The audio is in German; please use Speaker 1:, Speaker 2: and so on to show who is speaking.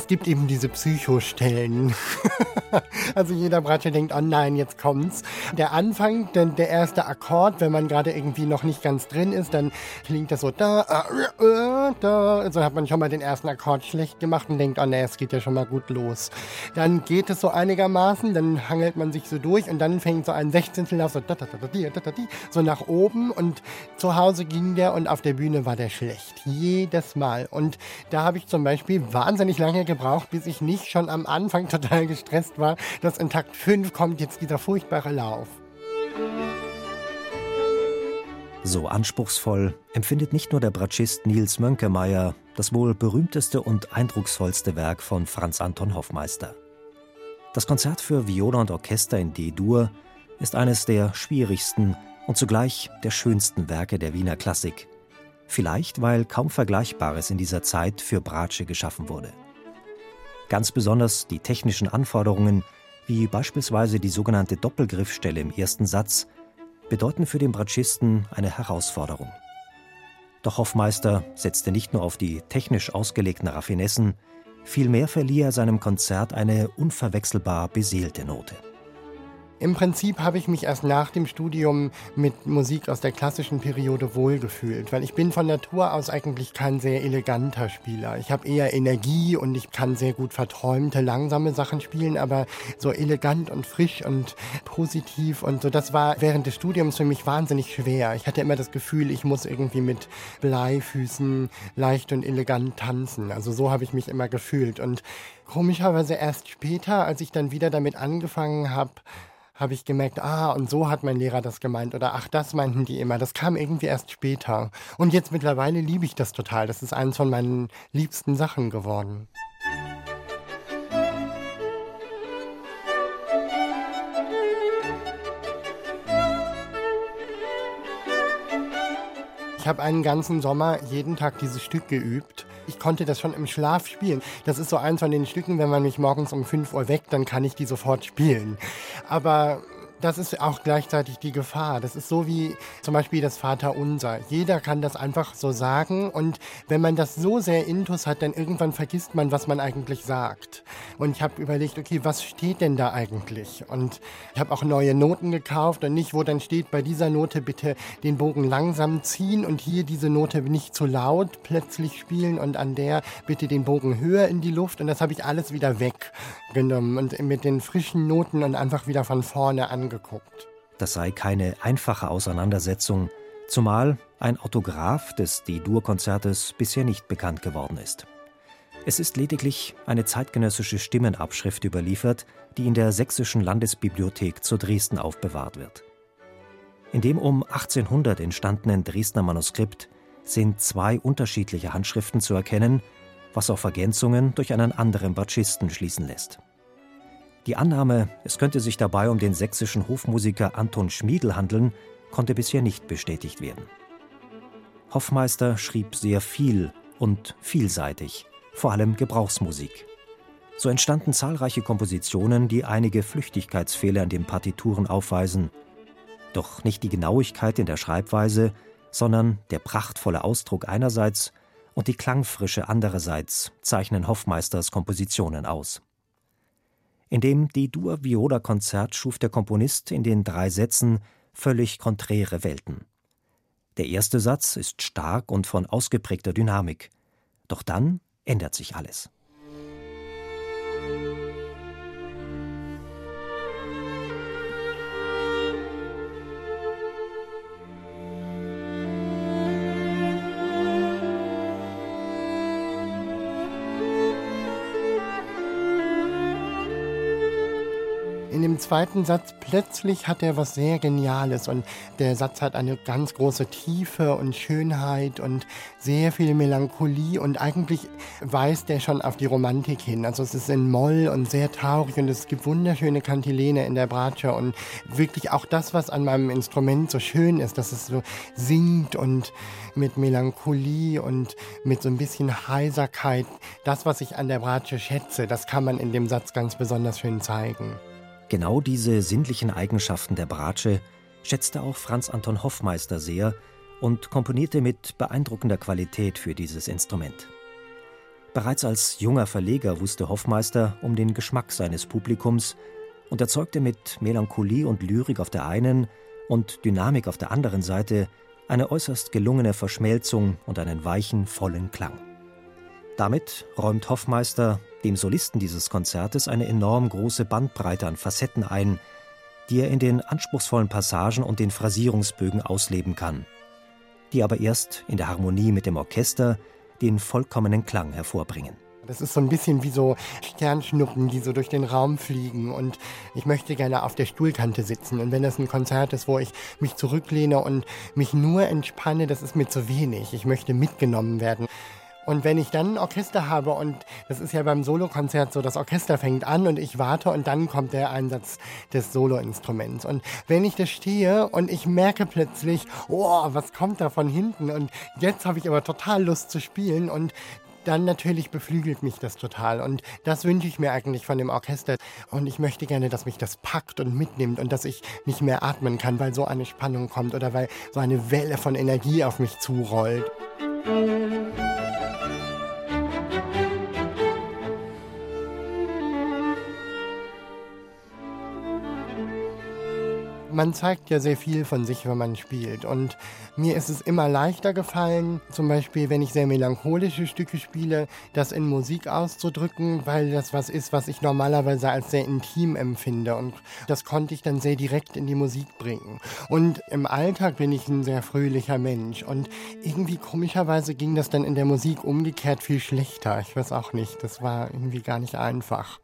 Speaker 1: Es gibt eben diese Psychostellen. also jeder Bratsche denkt, oh nein, jetzt kommt's. Der Anfang, denn der erste Akkord, wenn man gerade irgendwie noch nicht ganz drin ist, dann klingt das so da, äh, äh, da. Also hat man schon mal den ersten Akkord schlecht gemacht und denkt, oh nee, es geht ja schon mal gut los. Dann geht es so einigermaßen, dann hangelt man sich so durch und dann fängt so ein Sechzehntellauf so, da, da, da, da, da, da, so nach oben und zu Hause ging der und auf der Bühne war der schlecht. Jedes Mal. Und da habe ich zum Beispiel wahnsinnig lange gebraucht, bis ich nicht schon am Anfang total gestresst war, dass in Takt 5 kommt jetzt dieser furchtbare Lauf.
Speaker 2: So anspruchsvoll empfindet nicht nur der Bratschist Niels Mönkemeyer das wohl berühmteste und eindrucksvollste Werk von Franz Anton Hoffmeister. Das Konzert für Viola und Orchester in D-Dur ist eines der schwierigsten und zugleich der schönsten Werke der Wiener Klassik. Vielleicht, weil kaum Vergleichbares in dieser Zeit für Bratsche geschaffen wurde. Ganz besonders die technischen Anforderungen, wie beispielsweise die sogenannte Doppelgriffstelle im ersten Satz, bedeuten für den Bratschisten eine Herausforderung. Doch Hoffmeister setzte nicht nur auf die technisch ausgelegten Raffinessen, vielmehr verlieh er seinem Konzert eine unverwechselbar beseelte Note.
Speaker 1: Im Prinzip habe ich mich erst nach dem Studium mit Musik aus der klassischen Periode wohlgefühlt, weil ich bin von Natur aus eigentlich kein sehr eleganter Spieler. Ich habe eher Energie und ich kann sehr gut verträumte, langsame Sachen spielen, aber so elegant und frisch und positiv und so, das war während des Studiums für mich wahnsinnig schwer. Ich hatte immer das Gefühl, ich muss irgendwie mit Bleifüßen leicht und elegant tanzen. Also so habe ich mich immer gefühlt und komischerweise erst später, als ich dann wieder damit angefangen habe, habe ich gemerkt, ah, und so hat mein Lehrer das gemeint oder ach, das meinten die immer. Das kam irgendwie erst später. Und jetzt mittlerweile liebe ich das total. Das ist eines von meinen liebsten Sachen geworden. Ich habe einen ganzen Sommer jeden Tag dieses Stück geübt ich konnte das schon im Schlaf spielen. Das ist so eins von den Stücken, wenn man mich morgens um 5 Uhr weckt, dann kann ich die sofort spielen. Aber das ist auch gleichzeitig die Gefahr. Das ist so wie zum Beispiel das Vaterunser. Jeder kann das einfach so sagen und wenn man das so sehr intus hat, dann irgendwann vergisst man, was man eigentlich sagt. Und ich habe überlegt, okay, was steht denn da eigentlich? Und ich habe auch neue Noten gekauft und nicht, wo dann steht, bei dieser Note bitte den Bogen langsam ziehen und hier diese Note nicht zu laut plötzlich spielen und an der bitte den Bogen höher in die Luft. Und das habe ich alles wieder weggenommen und mit den frischen Noten und einfach wieder von vorne angeguckt.
Speaker 2: Das sei keine einfache Auseinandersetzung, zumal ein Autograph des D-Dur-Konzertes bisher nicht bekannt geworden ist. Es ist lediglich eine zeitgenössische Stimmenabschrift überliefert, die in der Sächsischen Landesbibliothek zu Dresden aufbewahrt wird. In dem um 1800 entstandenen Dresdner Manuskript sind zwei unterschiedliche Handschriften zu erkennen, was auf Ergänzungen durch einen anderen Batschisten schließen lässt. Die Annahme, es könnte sich dabei um den sächsischen Hofmusiker Anton Schmiedl handeln, konnte bisher nicht bestätigt werden. Hoffmeister schrieb sehr viel und vielseitig, vor allem Gebrauchsmusik. So entstanden zahlreiche Kompositionen, die einige Flüchtigkeitsfehler in den Partituren aufweisen. Doch nicht die Genauigkeit in der Schreibweise, sondern der prachtvolle Ausdruck einerseits und die Klangfrische andererseits zeichnen Hoffmeisters Kompositionen aus. In dem D-Dur-Viola-Konzert schuf der Komponist in den drei Sätzen völlig konträre Welten. Der erste Satz ist stark und von ausgeprägter Dynamik. Doch dann ändert sich alles.
Speaker 1: Zweiten Satz plötzlich hat er was sehr Geniales und der Satz hat eine ganz große Tiefe und Schönheit und sehr viel Melancholie und eigentlich weist er schon auf die Romantik hin. Also es ist in Moll und sehr traurig und es gibt wunderschöne Kantilene in der Bratsche und wirklich auch das, was an meinem Instrument so schön ist, dass es so singt und mit Melancholie und mit so ein bisschen Heiserkeit, das, was ich an der Bratsche schätze, das kann man in dem Satz ganz besonders schön zeigen.
Speaker 2: Genau diese sinnlichen Eigenschaften der Bratsche schätzte auch Franz Anton Hoffmeister sehr und komponierte mit beeindruckender Qualität für dieses Instrument. Bereits als junger Verleger wusste Hoffmeister um den Geschmack seines Publikums und erzeugte mit Melancholie und Lyrik auf der einen und Dynamik auf der anderen Seite eine äußerst gelungene Verschmelzung und einen weichen, vollen Klang. Damit räumt Hoffmeister dem Solisten dieses Konzertes eine enorm große Bandbreite an Facetten ein, die er in den anspruchsvollen Passagen und den Phrasierungsbögen ausleben kann, die aber erst in der Harmonie mit dem Orchester den vollkommenen Klang hervorbringen.
Speaker 1: Das ist so ein bisschen wie so Sternschnuppen, die so durch den Raum fliegen. Und ich möchte gerne auf der Stuhlkante sitzen. Und wenn das ein Konzert ist, wo ich mich zurücklehne und mich nur entspanne, das ist mir zu wenig. Ich möchte mitgenommen werden. Und wenn ich dann ein Orchester habe und das ist ja beim Solokonzert so, das Orchester fängt an und ich warte und dann kommt der Einsatz des Soloinstruments. Und wenn ich da stehe und ich merke plötzlich, oh, was kommt da von hinten und jetzt habe ich aber total Lust zu spielen und dann natürlich beflügelt mich das total. Und das wünsche ich mir eigentlich von dem Orchester. Und ich möchte gerne, dass mich das packt und mitnimmt und dass ich nicht mehr atmen kann, weil so eine Spannung kommt oder weil so eine Welle von Energie auf mich zurollt. Man zeigt ja sehr viel von sich, wenn man spielt. Und mir ist es immer leichter gefallen, zum Beispiel, wenn ich sehr melancholische Stücke spiele, das in Musik auszudrücken, weil das was ist, was ich normalerweise als sehr intim empfinde. Und das konnte ich dann sehr direkt in die Musik bringen. Und im Alltag bin ich ein sehr fröhlicher Mensch. Und irgendwie komischerweise ging das dann in der Musik umgekehrt viel schlechter. Ich weiß auch nicht. Das war irgendwie gar nicht einfach.